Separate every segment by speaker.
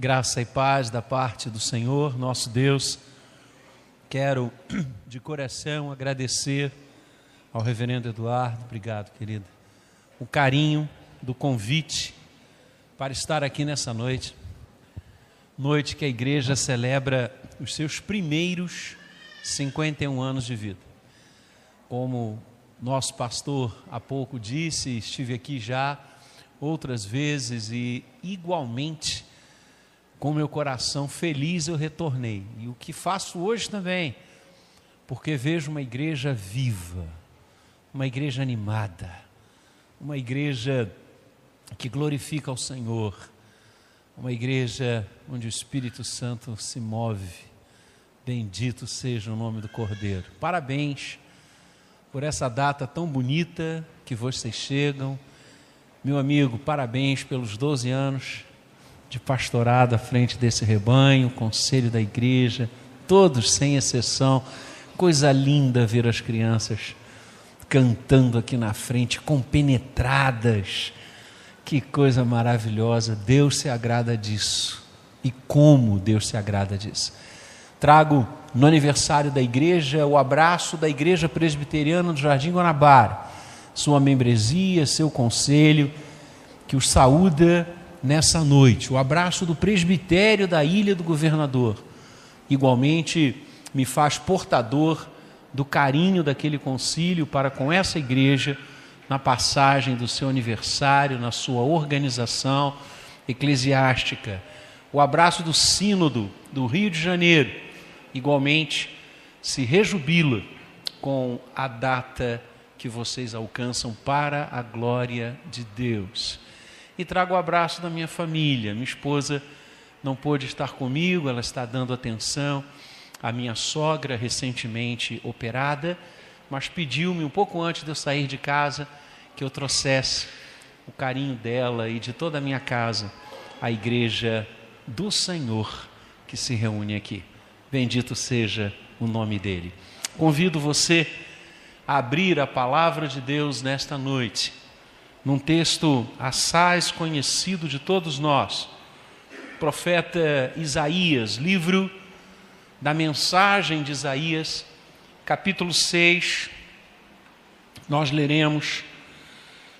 Speaker 1: Graça e paz da parte do Senhor, nosso Deus. Quero de coração agradecer ao reverendo Eduardo, obrigado, querido, o carinho do convite para estar aqui nessa noite. Noite que a igreja celebra os seus primeiros 51 anos de vida. Como nosso pastor há pouco disse, estive aqui já outras vezes e igualmente com meu coração feliz eu retornei. E o que faço hoje também, porque vejo uma igreja viva, uma igreja animada, uma igreja que glorifica ao Senhor, uma igreja onde o Espírito Santo se move. Bendito seja o nome do Cordeiro. Parabéns por essa data tão bonita que vocês chegam. Meu amigo, parabéns pelos 12 anos de pastorado à frente desse rebanho, conselho da igreja, todos sem exceção. Coisa linda ver as crianças cantando aqui na frente, compenetradas. Que coisa maravilhosa. Deus se agrada disso. E como Deus se agrada disso. Trago no aniversário da igreja o abraço da Igreja Presbiteriana do Jardim Guanabara, sua membresia, seu conselho, que os saúda nessa noite. O abraço do presbitério da Ilha do Governador. Igualmente me faz portador do carinho daquele concílio para com essa igreja na passagem do seu aniversário, na sua organização eclesiástica. O abraço do Sínodo do Rio de Janeiro, igualmente se rejubila com a data que vocês alcançam para a glória de Deus e trago o abraço da minha família. Minha esposa não pôde estar comigo, ela está dando atenção à minha sogra, recentemente operada, mas pediu-me um pouco antes de eu sair de casa que eu trouxesse o carinho dela e de toda a minha casa à igreja do Senhor que se reúne aqui. Bendito seja o nome dele. Convido você a abrir a palavra de Deus nesta noite num texto assaz conhecido de todos nós, profeta Isaías, livro da mensagem de Isaías, capítulo 6, nós leremos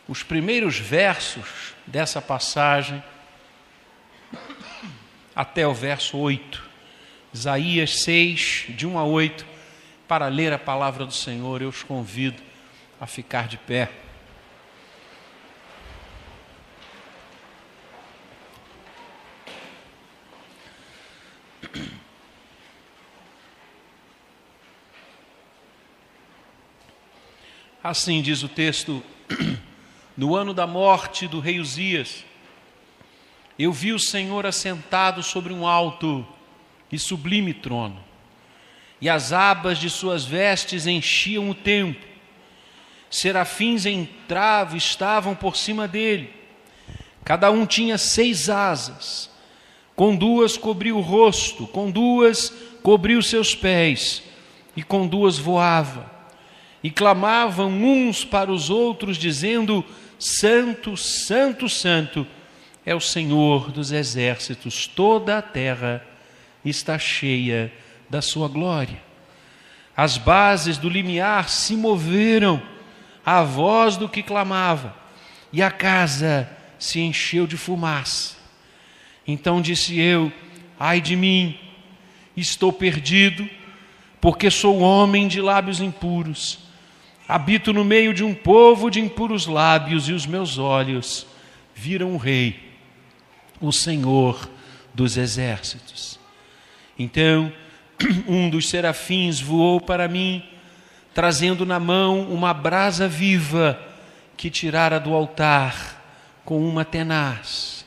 Speaker 1: os primeiros versos dessa passagem até o verso 8. Isaías 6, de 1 a 8, para ler a palavra do Senhor, eu os convido a ficar de pé. Assim diz o texto, no ano da morte do rei Uzias, eu vi o Senhor assentado sobre um alto e sublime trono, e as abas de suas vestes enchiam o templo. Serafins em travo estavam por cima dele, cada um tinha seis asas, com duas cobriu o rosto, com duas cobriu seus pés, e com duas voava e clamavam uns para os outros, dizendo: Santo, Santo, Santo é o Senhor dos exércitos, toda a terra está cheia da sua glória. As bases do limiar se moveram à voz do que clamava, e a casa se encheu de fumaça. Então disse eu: Ai de mim, estou perdido, porque sou homem de lábios impuros Habito no meio de um povo de impuros lábios, e os meus olhos viram o Rei, o Senhor dos exércitos. Então, um dos serafins voou para mim, trazendo na mão uma brasa viva que tirara do altar com uma tenaz.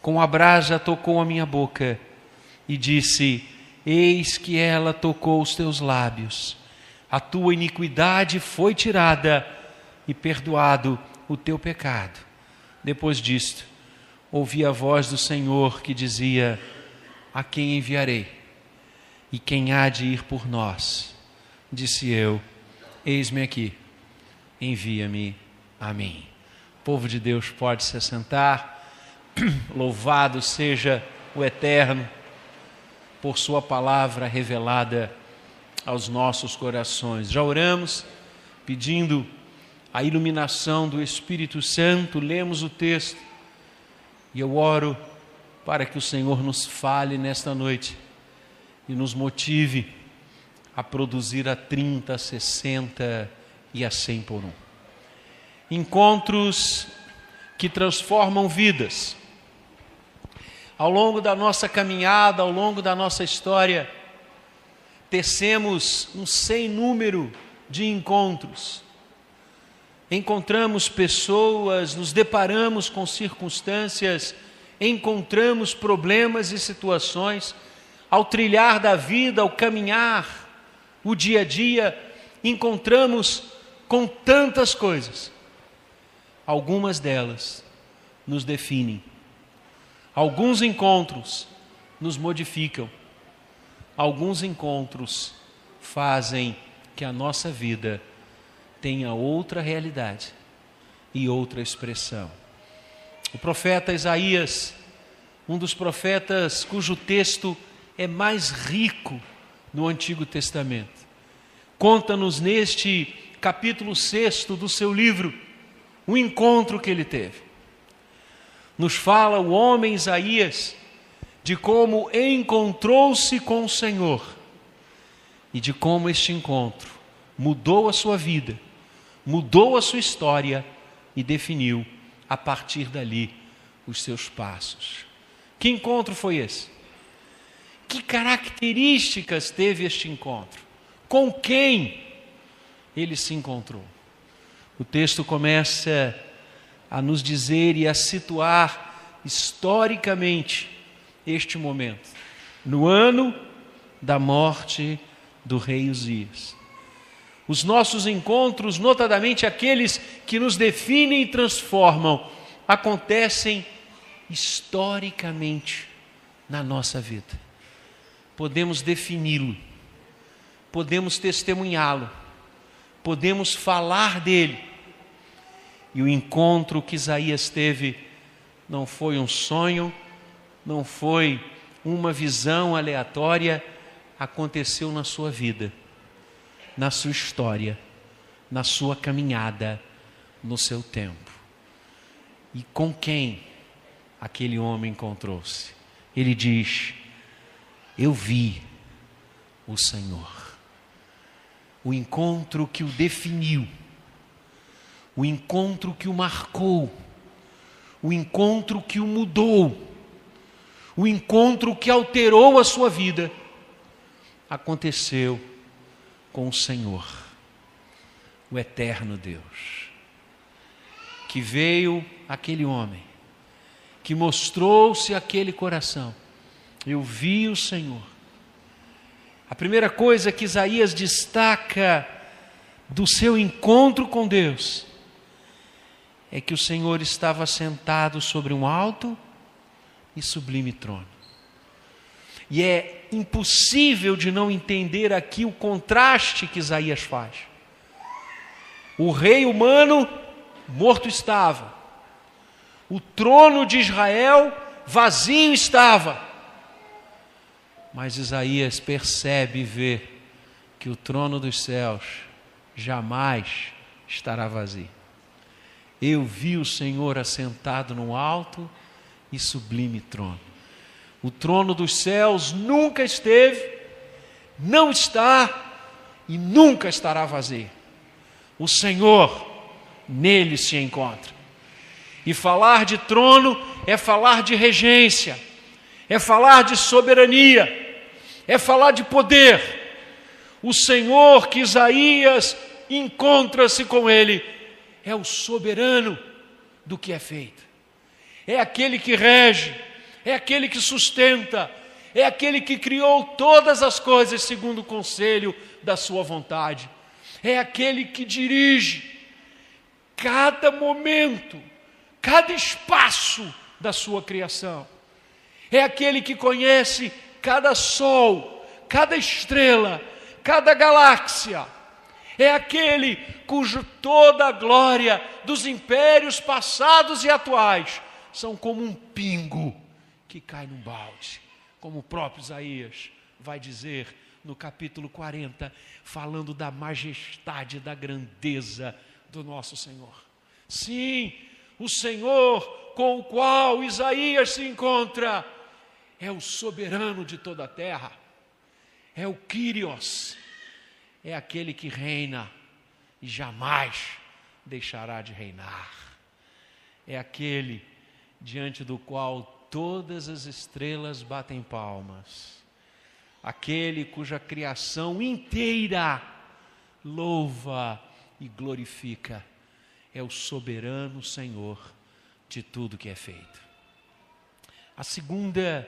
Speaker 1: Com a brasa tocou a minha boca e disse: Eis que ela tocou os teus lábios a tua iniquidade foi tirada e perdoado o teu pecado. Depois disto, ouvi a voz do Senhor que dizia: A quem enviarei? E quem há de ir por nós? Disse eu: Eis-me aqui, envia-me a mim. O povo de Deus pode se assentar. Louvado seja o Eterno, por Sua palavra revelada aos nossos corações. Já oramos pedindo a iluminação do Espírito Santo, lemos o texto e eu oro para que o Senhor nos fale nesta noite e nos motive a produzir a 30, a 60 e a 100 por um. Encontros que transformam vidas. Ao longo da nossa caminhada, ao longo da nossa história, tecemos um sem número de encontros. Encontramos pessoas, nos deparamos com circunstâncias, encontramos problemas e situações, ao trilhar da vida, ao caminhar, o dia a dia, encontramos com tantas coisas. Algumas delas nos definem. Alguns encontros nos modificam alguns encontros fazem que a nossa vida tenha outra realidade e outra expressão. O profeta Isaías, um dos profetas cujo texto é mais rico no Antigo Testamento, conta-nos neste capítulo 6 do seu livro o encontro que ele teve. Nos fala o homem Isaías de como encontrou-se com o Senhor e de como este encontro mudou a sua vida, mudou a sua história e definiu a partir dali os seus passos. Que encontro foi esse? Que características teve este encontro? Com quem ele se encontrou? O texto começa a nos dizer e a situar historicamente este momento, no ano da morte do rei Uzias. Os nossos encontros, notadamente aqueles que nos definem e transformam, acontecem historicamente na nossa vida. Podemos defini-lo, podemos testemunhá-lo, podemos falar dele. E o encontro que Isaías teve não foi um sonho, não foi uma visão aleatória, aconteceu na sua vida, na sua história, na sua caminhada, no seu tempo. E com quem aquele homem encontrou-se? Ele diz: Eu vi o Senhor. O encontro que o definiu, o encontro que o marcou, o encontro que o mudou o encontro que alterou a sua vida aconteceu com o Senhor, o eterno Deus, que veio aquele homem, que mostrou-se aquele coração. Eu vi o Senhor. A primeira coisa que Isaías destaca do seu encontro com Deus é que o Senhor estava sentado sobre um alto e sublime trono. E é impossível de não entender aqui o contraste que Isaías faz. O rei humano morto estava, o trono de Israel vazio estava. Mas Isaías percebe e vê que o trono dos céus jamais estará vazio. Eu vi o Senhor assentado no alto e sublime trono. O trono dos céus nunca esteve, não está e nunca estará vazio. O Senhor nele se encontra. E falar de trono é falar de regência, é falar de soberania, é falar de poder. O Senhor que Isaías encontra-se com ele é o soberano do que é feito é aquele que rege, é aquele que sustenta, é aquele que criou todas as coisas segundo o conselho da sua vontade, é aquele que dirige cada momento, cada espaço da sua criação, é aquele que conhece cada sol, cada estrela, cada galáxia, é aquele cujo toda a glória dos impérios passados e atuais são como um pingo que cai num balde, como o próprio Isaías vai dizer no capítulo 40, falando da majestade, da grandeza do nosso Senhor. Sim, o Senhor com o qual Isaías se encontra é o soberano de toda a terra, é o Kyrios, é aquele que reina e jamais deixará de reinar, é aquele diante do qual todas as estrelas batem palmas, aquele cuja criação inteira louva e glorifica, é o soberano Senhor de tudo que é feito. A segunda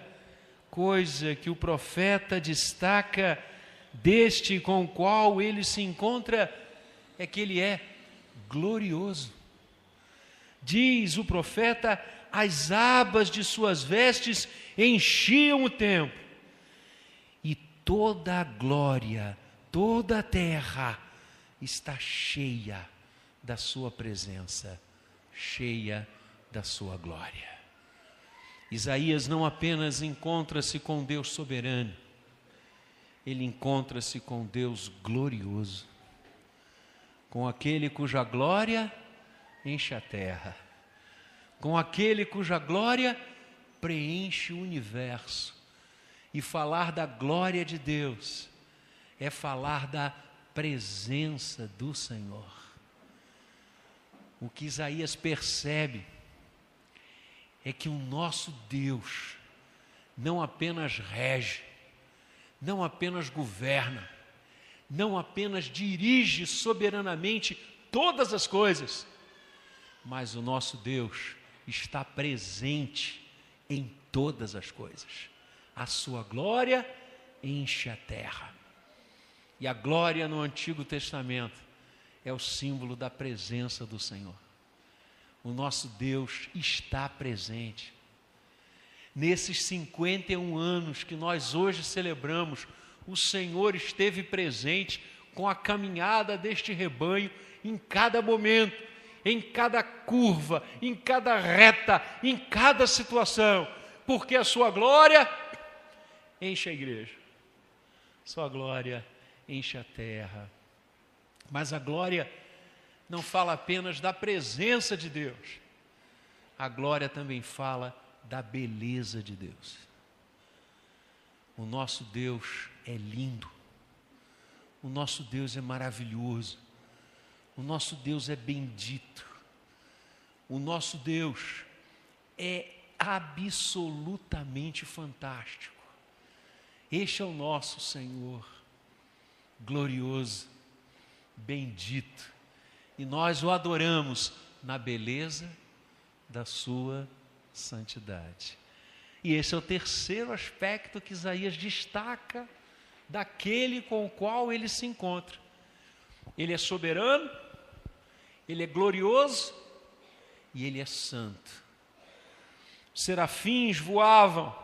Speaker 1: coisa que o profeta destaca deste com o qual ele se encontra é que ele é glorioso. Diz o profeta: as abas de suas vestes enchiam o templo, e toda a glória, toda a terra está cheia da sua presença, cheia da sua glória. Isaías não apenas encontra-se com Deus soberano, ele encontra-se com Deus glorioso, com aquele cuja glória enche a terra, com aquele cuja glória preenche o universo. E falar da glória de Deus é falar da presença do Senhor. O que Isaías percebe é que o nosso Deus não apenas rege, não apenas governa, não apenas dirige soberanamente todas as coisas, mas o nosso Deus está presente em todas as coisas. A sua glória enche a terra. E a glória no Antigo Testamento é o símbolo da presença do Senhor o nosso Deus está presente. Nesses 51 anos que nós hoje celebramos, o Senhor esteve presente com a caminhada deste rebanho em cada momento, em cada curva, em cada reta, em cada situação, porque a sua glória enche a igreja, sua glória enche a terra, mas a glória não fala apenas da presença de Deus, a glória também fala da beleza de Deus. O nosso Deus é lindo, o nosso Deus é maravilhoso, o nosso Deus é bendito, o nosso Deus é absolutamente fantástico. Este é o nosso Senhor, glorioso, bendito e nós o adoramos na beleza da sua santidade. E esse é o terceiro aspecto que Isaías destaca daquele com o qual ele se encontra. Ele é soberano, ele é glorioso e ele é santo. Serafins voavam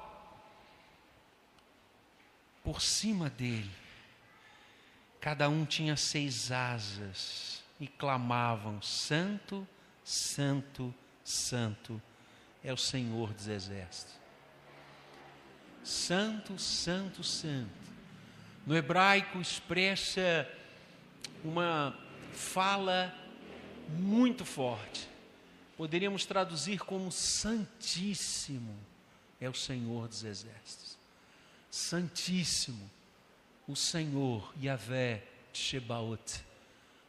Speaker 1: por cima dele, cada um tinha seis asas e clamavam: Santo, Santo, Santo é o Senhor dos Exércitos. Santo, Santo, Santo. No hebraico expressa uma fala muito forte. Poderíamos traduzir como Santíssimo é o Senhor dos Exércitos. Santíssimo, o Senhor, Yahvé, Shebaot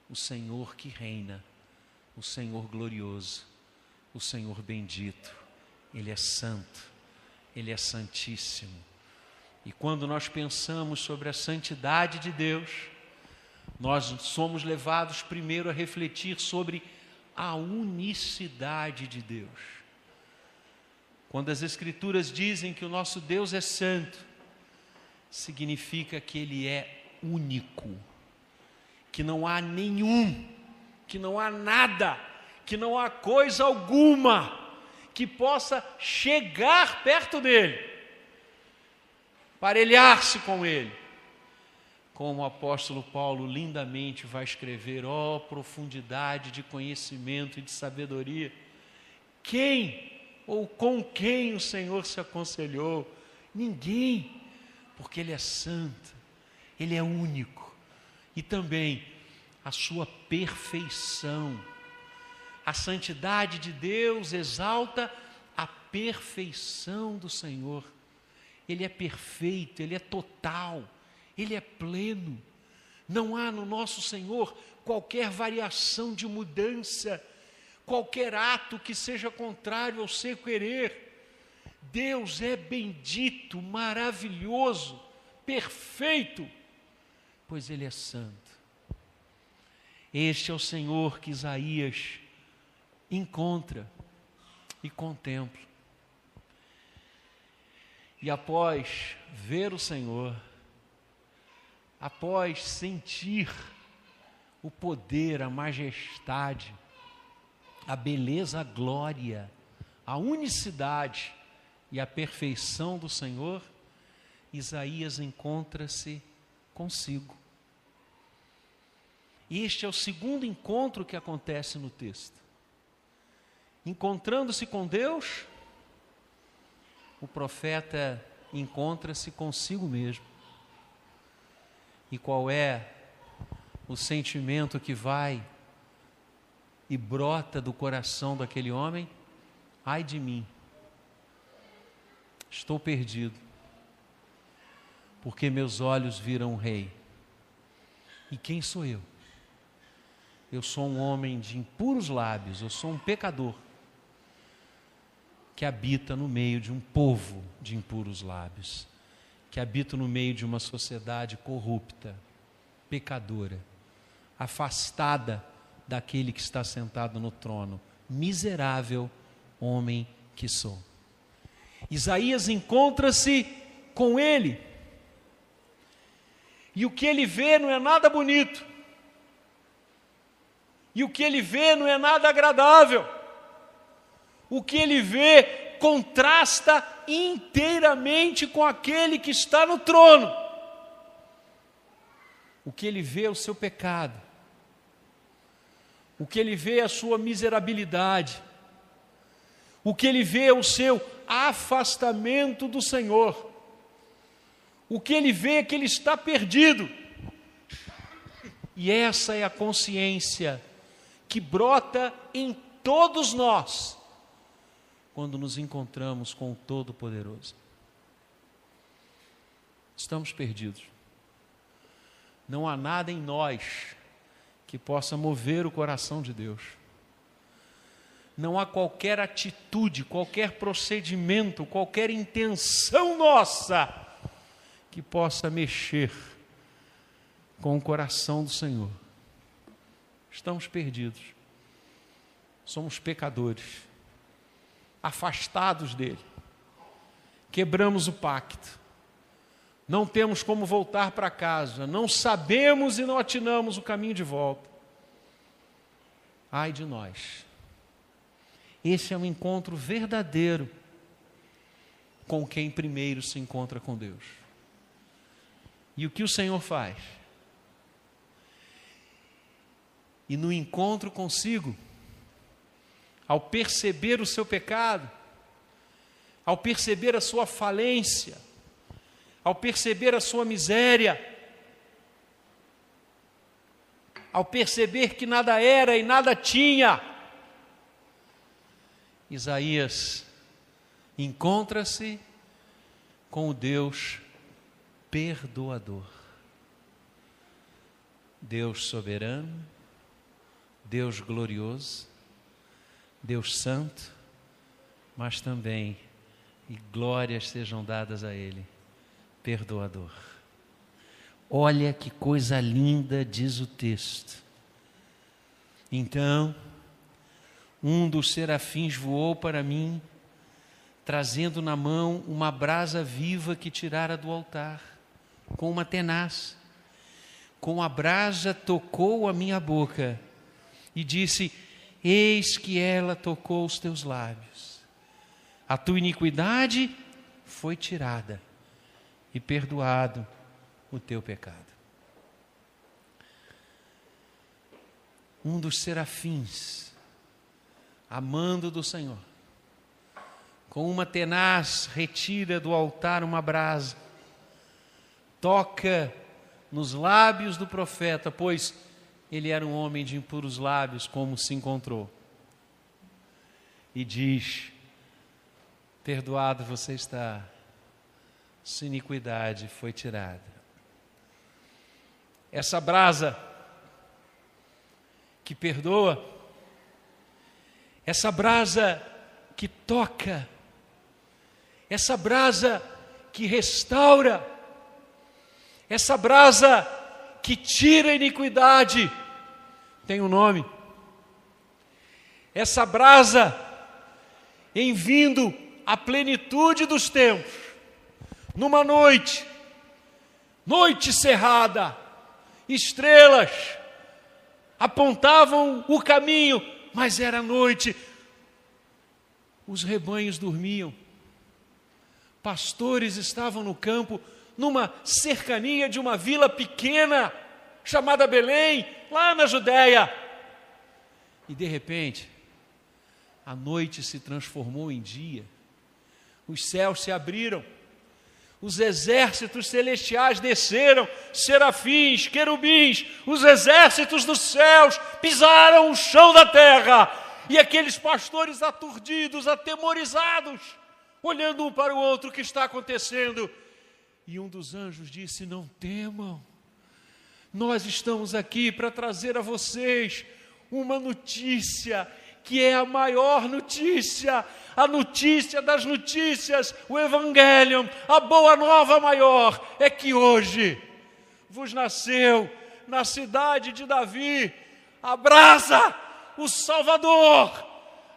Speaker 1: o Senhor que reina, o Senhor glorioso, o Senhor bendito. Ele é santo, ele é santíssimo. E quando nós pensamos sobre a santidade de Deus, nós somos levados primeiro a refletir sobre a unicidade de Deus. Quando as Escrituras dizem que o nosso Deus é santo, significa que Ele é único que não há nenhum, que não há nada, que não há coisa alguma que possa chegar perto dele, parelhar-se com ele. Como o apóstolo Paulo lindamente vai escrever, ó oh, profundidade de conhecimento e de sabedoria. Quem ou com quem o Senhor se aconselhou. Ninguém, porque Ele é santo, Ele é único. E também a sua perfeição. A santidade de Deus exalta a perfeição do Senhor. Ele é perfeito, ele é total, ele é pleno. Não há no nosso Senhor qualquer variação de mudança, qualquer ato que seja contrário ao seu querer. Deus é bendito, maravilhoso, perfeito, pois Ele é santo. Este é o Senhor que Isaías encontra e contempla. E após ver o Senhor, após sentir o poder, a majestade, a beleza, a glória, a unicidade e a perfeição do Senhor, Isaías encontra-se consigo. Este é o segundo encontro que acontece no texto. Encontrando-se com Deus, o profeta encontra-se consigo mesmo. E qual é o sentimento que vai e brota do coração daquele homem? Ai de mim, estou perdido, porque meus olhos viram o Rei. E quem sou eu? Eu sou um homem de impuros lábios, eu sou um pecador que habita no meio de um povo de impuros lábios, que habita no meio de uma sociedade corrupta, pecadora, afastada daquele que está sentado no trono. Miserável homem que sou. Isaías encontra-se com ele. E o que ele vê não é nada bonito. E o que ele vê não é nada agradável. O que ele vê contrasta inteiramente com aquele que está no trono. O que ele vê é o seu pecado. O que ele vê é a sua miserabilidade. O que ele vê é o seu afastamento do Senhor. O que ele vê é que ele está perdido. E essa é a consciência que brota em todos nós quando nos encontramos com o Todo-Poderoso. Estamos perdidos. Não há nada em nós que possa mover o coração de Deus. Não há qualquer atitude, qualquer procedimento, qualquer intenção nossa que possa mexer com o coração do Senhor. Estamos perdidos. Somos pecadores afastados dele. Quebramos o pacto. Não temos como voltar para casa, não sabemos e não atinamos o caminho de volta. Ai de nós. Esse é um encontro verdadeiro com quem primeiro se encontra com Deus. E o que o Senhor faz? E no encontro consigo, ao perceber o seu pecado, ao perceber a sua falência, ao perceber a sua miséria, ao perceber que nada era e nada tinha, Isaías encontra-se com o Deus perdoador. Deus soberano, Deus glorioso, Deus Santo, mas também, e glórias sejam dadas a Ele, perdoador. Olha que coisa linda, diz o texto. Então, um dos serafins voou para mim, trazendo na mão uma brasa viva que tirara do altar, com uma tenaz. Com a brasa tocou a minha boca e disse: Eis que ela tocou os teus lábios. A tua iniquidade foi tirada e perdoado o teu pecado. Um dos serafins, amando do Senhor, com uma tenaz retira do altar uma brasa, toca nos lábios do profeta, pois ele era um homem de impuros lábios, como se encontrou, e diz: Perdoado você está, sua iniquidade foi tirada. Essa brasa que perdoa, essa brasa que toca, essa brasa que restaura, essa brasa que tira a iniquidade, tem um nome. Essa brasa, em vindo a plenitude dos tempos, numa noite, noite cerrada, estrelas apontavam o caminho, mas era noite, os rebanhos dormiam, pastores estavam no campo, numa cercania de uma vila pequena, chamada Belém, lá na Judéia, e de repente, a noite se transformou em dia, os céus se abriram, os exércitos celestiais desceram, serafins, querubins, os exércitos dos céus pisaram o chão da terra, e aqueles pastores aturdidos, atemorizados, olhando um para o outro, o que está acontecendo? E um dos anjos disse: Não temam, nós estamos aqui para trazer a vocês uma notícia que é a maior notícia, a notícia das notícias, o Evangelho, a boa nova maior é que hoje vos nasceu na cidade de Davi, abraça o Salvador,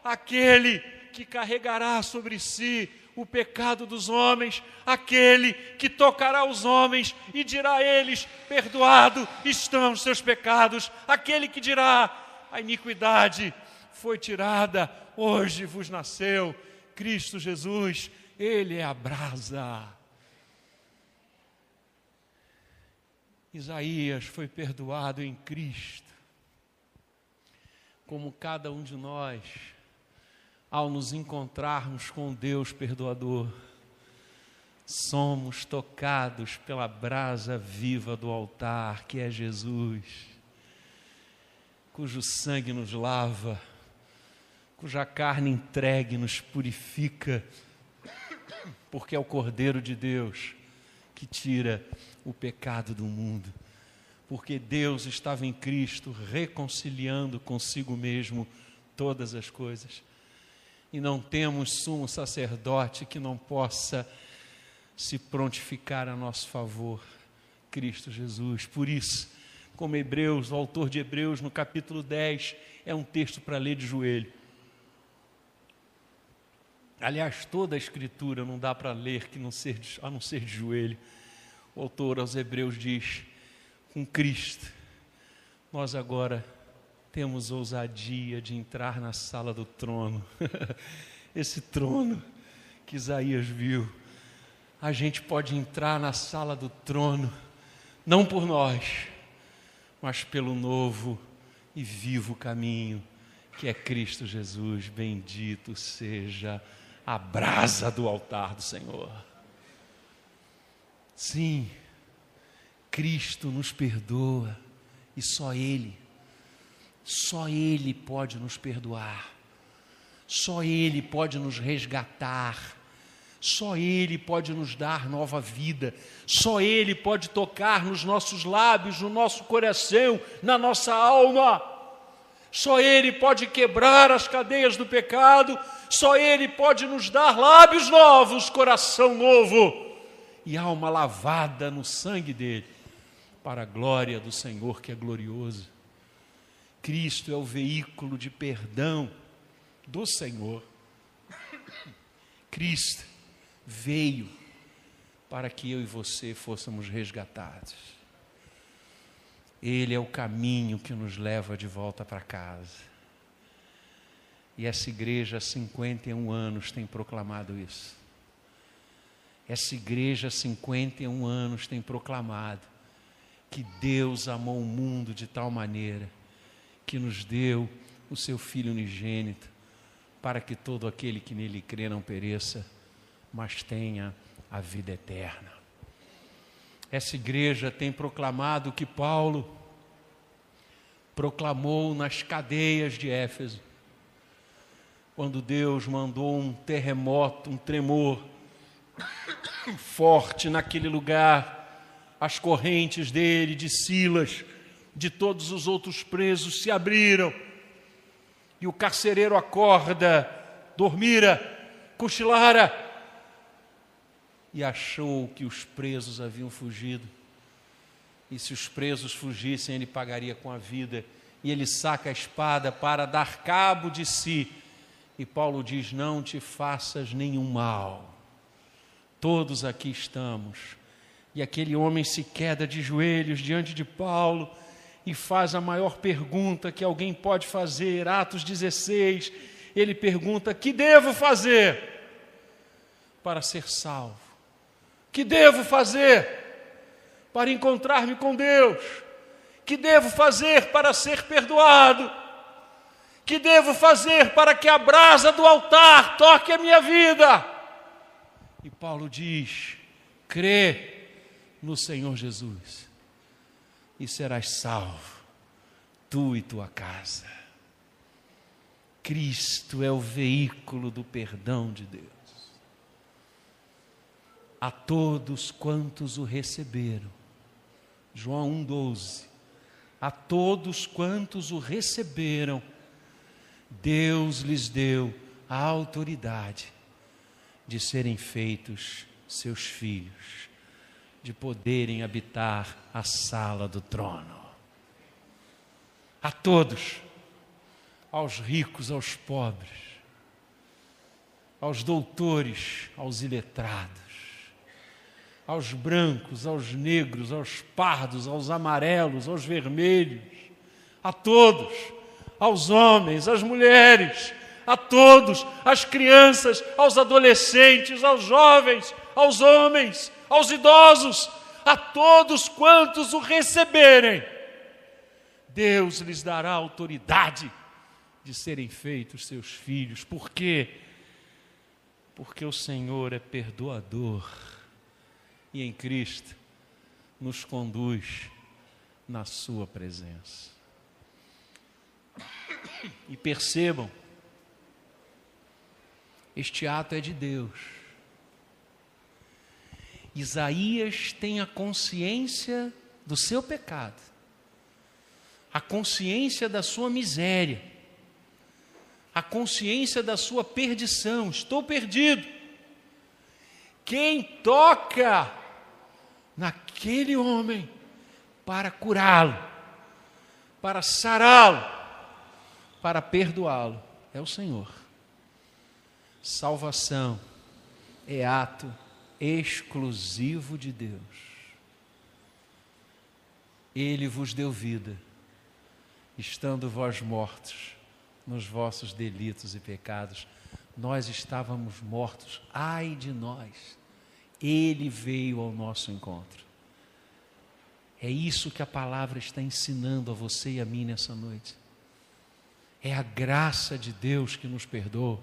Speaker 1: aquele que carregará sobre si o pecado dos homens, aquele que tocará os homens e dirá a eles: Perdoado estão os seus pecados, aquele que dirá: A iniquidade foi tirada, hoje vos nasceu Cristo Jesus, Ele é a brasa. Isaías foi perdoado em Cristo, como cada um de nós, ao nos encontrarmos com Deus perdoador, somos tocados pela brasa viva do altar, que é Jesus, cujo sangue nos lava cuja carne entregue nos purifica, porque é o Cordeiro de Deus que tira o pecado do mundo. Porque Deus estava em Cristo reconciliando consigo mesmo todas as coisas. E não temos sumo sacerdote que não possa se prontificar a nosso favor, Cristo Jesus. Por isso, como Hebreus, o autor de Hebreus, no capítulo 10, é um texto para ler de joelho. Aliás, toda a escritura não dá para ler que não ser, a não ser de joelho. O autor aos Hebreus diz: com Cristo, nós agora temos ousadia de entrar na sala do trono. Esse trono que Isaías viu, a gente pode entrar na sala do trono, não por nós, mas pelo novo e vivo caminho que é Cristo Jesus. Bendito seja a brasa do altar do Senhor. Sim, Cristo nos perdoa e só Ele, só Ele pode nos perdoar, só Ele pode nos resgatar, só Ele pode nos dar nova vida, só Ele pode tocar nos nossos lábios, no nosso coração, na nossa alma. Só Ele pode quebrar as cadeias do pecado, só Ele pode nos dar lábios novos, coração novo e alma lavada no sangue dele, para a glória do Senhor que é glorioso. Cristo é o veículo de perdão do Senhor. Cristo veio para que eu e você fôssemos resgatados. Ele é o caminho que nos leva de volta para casa. E essa igreja há 51 anos tem proclamado isso. Essa igreja há 51 anos tem proclamado que Deus amou o mundo de tal maneira que nos deu o seu Filho unigênito, para que todo aquele que nele crê não pereça, mas tenha a vida eterna. Essa igreja tem proclamado que Paulo proclamou nas cadeias de Éfeso, quando Deus mandou um terremoto, um tremor forte naquele lugar, as correntes dele, de Silas, de todos os outros presos se abriram, e o carcereiro acorda, dormira, cochilara, e achou que os presos haviam fugido. E se os presos fugissem, ele pagaria com a vida. E ele saca a espada para dar cabo de si. E Paulo diz: Não te faças nenhum mal. Todos aqui estamos. E aquele homem se queda de joelhos diante de Paulo e faz a maior pergunta que alguém pode fazer, Atos 16. Ele pergunta: Que devo fazer para ser salvo? Que devo fazer para encontrar-me com Deus? Que devo fazer para ser perdoado? Que devo fazer para que a brasa do altar toque a minha vida? E Paulo diz: crê no Senhor Jesus e serás salvo, tu e tua casa. Cristo é o veículo do perdão de Deus. A todos quantos o receberam, João 1,12. A todos quantos o receberam, Deus lhes deu a autoridade de serem feitos seus filhos de poderem habitar a sala do trono. A todos, aos ricos, aos pobres, aos doutores, aos iletrados, aos brancos, aos negros, aos pardos, aos amarelos, aos vermelhos, a todos, aos homens, às mulheres, a todos, às crianças, aos adolescentes, aos jovens, aos homens, aos idosos, a todos quantos o receberem, Deus lhes dará autoridade de serem feitos seus filhos. Por quê? Porque o Senhor é perdoador e em Cristo nos conduz na Sua presença. E percebam, este ato é de Deus Isaías tem a consciência do seu pecado, a consciência da sua miséria, a consciência da sua perdição. Estou perdido. Quem toca naquele homem para curá-lo, para sará-lo, para perdoá-lo, é o Senhor. Salvação é ato exclusivo de Deus. Ele vos deu vida, estando vós mortos nos vossos delitos e pecados. Nós estávamos mortos, ai de nós. Ele veio ao nosso encontro. É isso que a palavra está ensinando a você e a mim nessa noite. É a graça de Deus que nos perdoa.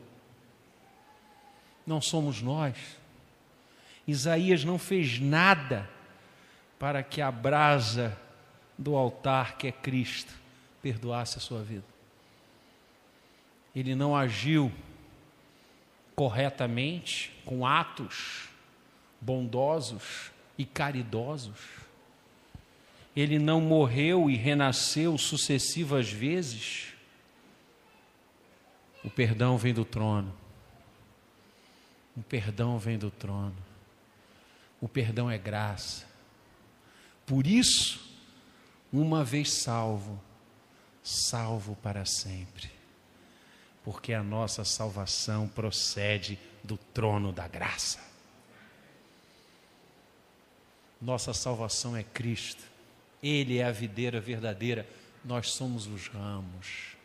Speaker 1: Não somos nós Isaías não fez nada para que a brasa do altar, que é Cristo, perdoasse a sua vida. Ele não agiu corretamente, com atos bondosos e caridosos. Ele não morreu e renasceu sucessivas vezes. O perdão vem do trono. O perdão vem do trono. O perdão é graça. Por isso, uma vez salvo, salvo para sempre. Porque a nossa salvação procede do trono da graça. Nossa salvação é Cristo. Ele é a videira verdadeira, nós somos os ramos.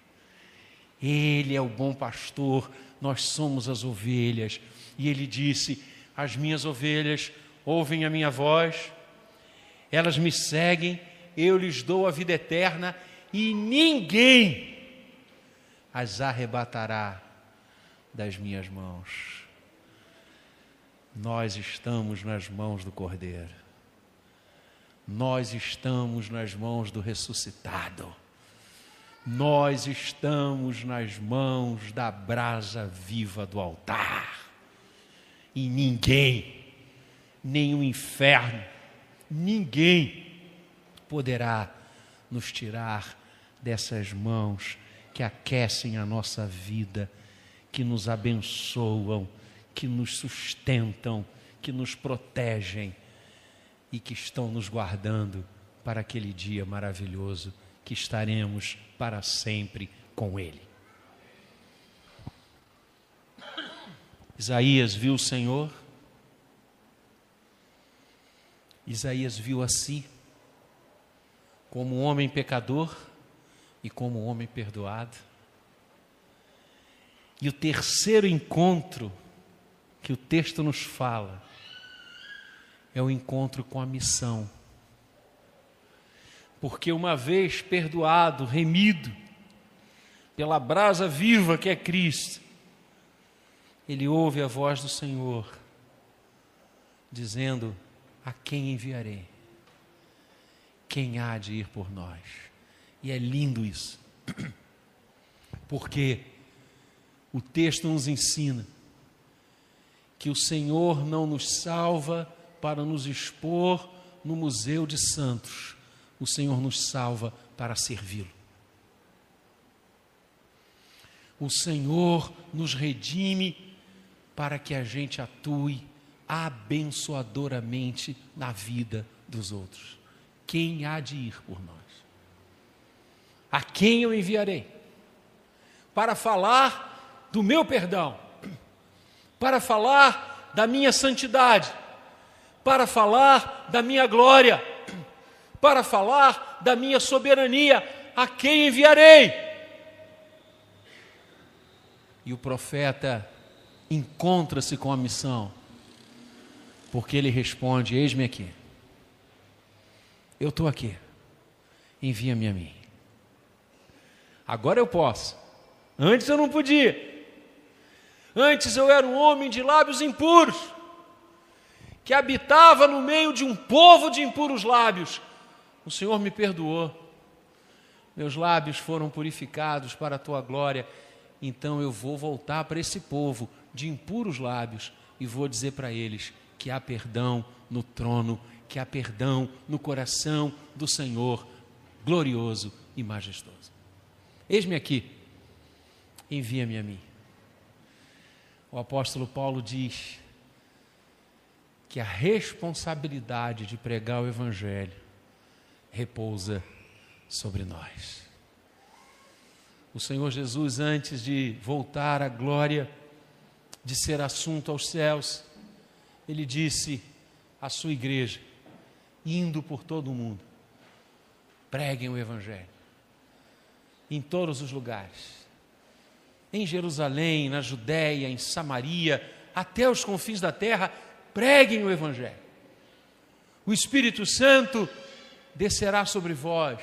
Speaker 1: Ele é o bom pastor, nós somos as ovelhas. E ele disse: As minhas ovelhas ouvem a minha voz, elas me seguem, eu lhes dou a vida eterna e ninguém as arrebatará das minhas mãos. Nós estamos nas mãos do Cordeiro. Nós estamos nas mãos do ressuscitado. Nós estamos nas mãos da brasa viva do altar. E ninguém, o inferno, ninguém poderá nos tirar dessas mãos que aquecem a nossa vida, que nos abençoam, que nos sustentam, que nos protegem e que estão nos guardando para aquele dia maravilhoso que estaremos para sempre com Ele. Isaías viu o Senhor, Isaías viu a si como um homem pecador e como um homem perdoado. E o terceiro encontro que o texto nos fala é o encontro com a missão. Porque uma vez perdoado, remido pela brasa viva que é Cristo, ele ouve a voz do Senhor dizendo: A quem enviarei? Quem há de ir por nós? E é lindo isso, porque o texto nos ensina que o Senhor não nos salva para nos expor no Museu de Santos, o Senhor nos salva para servi-lo. O Senhor nos redime para que a gente atue abençoadoramente na vida dos outros. Quem há de ir por nós? A quem eu enviarei? Para falar do meu perdão, para falar da minha santidade, para falar da minha glória, para falar da minha soberania. A quem enviarei? E o profeta encontra-se com a missão, porque ele responde: Eis-me aqui, eu estou aqui, envia-me a mim. Agora eu posso, antes eu não podia. Antes eu era um homem de lábios impuros que habitava no meio de um povo de impuros lábios. O Senhor me perdoou, meus lábios foram purificados para a tua glória, então eu vou voltar para esse povo de impuros lábios e vou dizer para eles que há perdão no trono, que há perdão no coração do Senhor, glorioso e majestoso. Eis-me aqui, envia-me a mim. O apóstolo Paulo diz: que a responsabilidade de pregar o Evangelho repousa sobre nós. O Senhor Jesus, antes de voltar à glória, de ser assunto aos céus, ele disse à sua igreja, indo por todo o mundo, preguem o Evangelho, em todos os lugares, em Jerusalém, na Judéia, em Samaria, até os confins da terra, preguem o Evangelho. O Espírito Santo descerá sobre vós,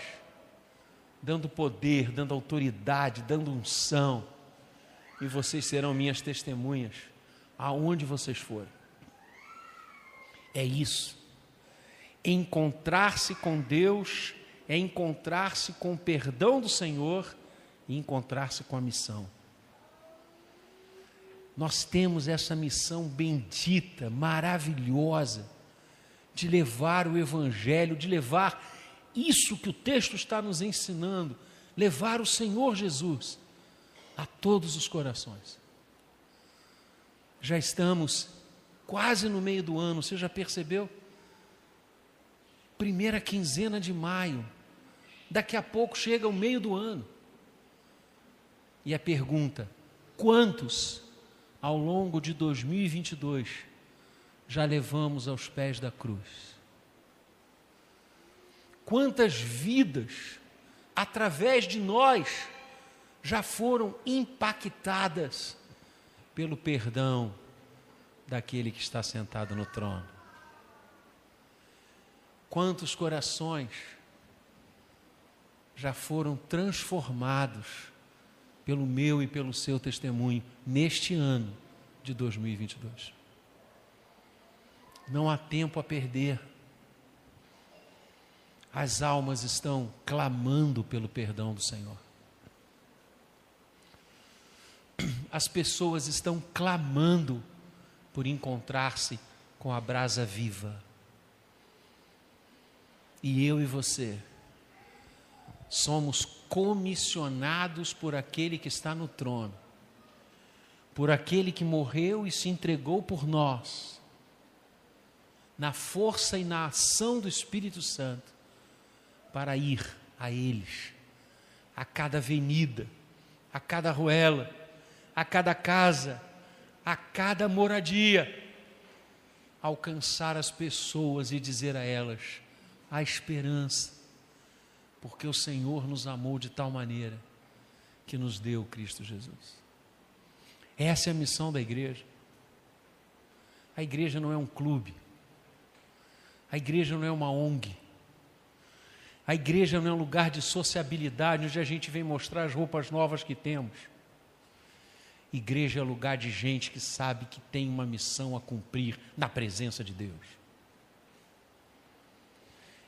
Speaker 1: dando poder, dando autoridade, dando unção, e vocês serão minhas testemunhas, aonde vocês forem. É isso. Encontrar-se com Deus é encontrar-se com o perdão do Senhor e encontrar-se com a missão nós temos essa missão bendita, maravilhosa, de levar o Evangelho, de levar isso que o texto está nos ensinando, levar o Senhor Jesus a todos os corações. Já estamos quase no meio do ano, você já percebeu? Primeira quinzena de maio, daqui a pouco chega o meio do ano. E a pergunta: quantos ao longo de 2022, já levamos aos pés da cruz. Quantas vidas, através de nós, já foram impactadas pelo perdão daquele que está sentado no trono? Quantos corações já foram transformados pelo meu e pelo seu testemunho neste ano de 2022. Não há tempo a perder. As almas estão clamando pelo perdão do Senhor. As pessoas estão clamando por encontrar-se com a brasa viva. E eu e você somos comissionados por aquele que está no trono, por aquele que morreu e se entregou por nós, na força e na ação do Espírito Santo, para ir a eles, a cada avenida, a cada ruela, a cada casa, a cada moradia, alcançar as pessoas e dizer a elas: há esperança, porque o Senhor nos amou de tal maneira que nos deu Cristo Jesus. Essa é a missão da igreja. A igreja não é um clube. A igreja não é uma ONG. A igreja não é um lugar de sociabilidade onde a gente vem mostrar as roupas novas que temos. Igreja é lugar de gente que sabe que tem uma missão a cumprir na presença de Deus.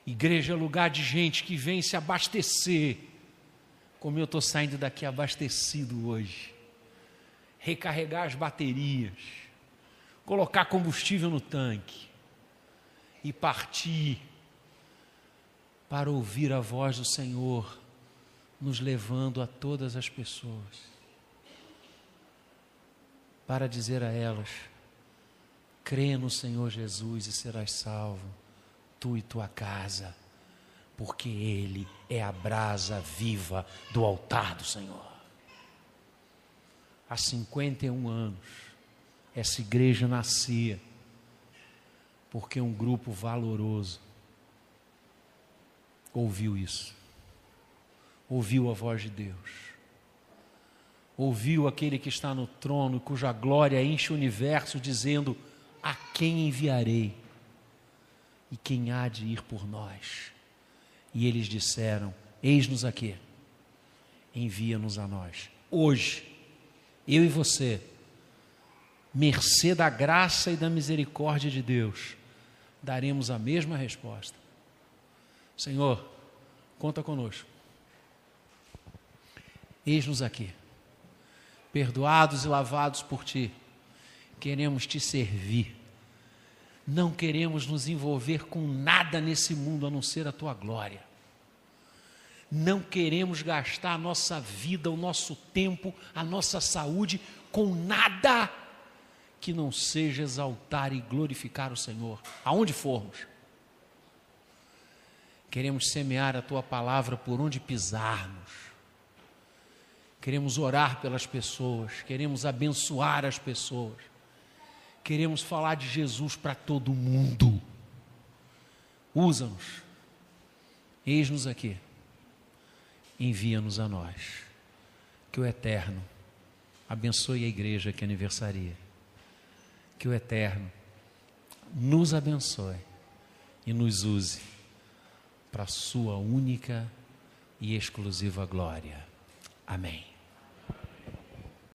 Speaker 1: Igreja é lugar de gente que vem se abastecer, como eu estou saindo daqui abastecido hoje. Recarregar as baterias, colocar combustível no tanque e partir para ouvir a voz do Senhor, nos levando a todas as pessoas, para dizer a elas: crê no Senhor Jesus e serás salvo tu e tua casa, porque Ele é a brasa viva do altar do Senhor. Há 51 anos, essa igreja nascia porque um grupo valoroso ouviu isso, ouviu a voz de Deus, ouviu aquele que está no trono, cuja glória enche o universo, dizendo: A quem enviarei? e quem há de ir por nós? E eles disseram: Eis-nos aqui, envia-nos a nós. Hoje, eu e você, mercê da graça e da misericórdia de Deus, daremos a mesma resposta. Senhor, conta conosco. Eis-nos aqui, perdoados e lavados por Ti, queremos Te servir não queremos nos envolver com nada nesse mundo a não ser a tua glória. Não queremos gastar a nossa vida, o nosso tempo, a nossa saúde com nada que não seja exaltar e glorificar o Senhor, aonde formos. Queremos semear a tua palavra por onde pisarmos. Queremos orar pelas pessoas, queremos abençoar as pessoas Queremos falar de Jesus para todo mundo. Usa-nos. Eis-nos aqui. Envia-nos a nós. Que o Eterno abençoe a igreja que aniversaria. Que o Eterno nos abençoe e nos use para a sua única e exclusiva glória. Amém.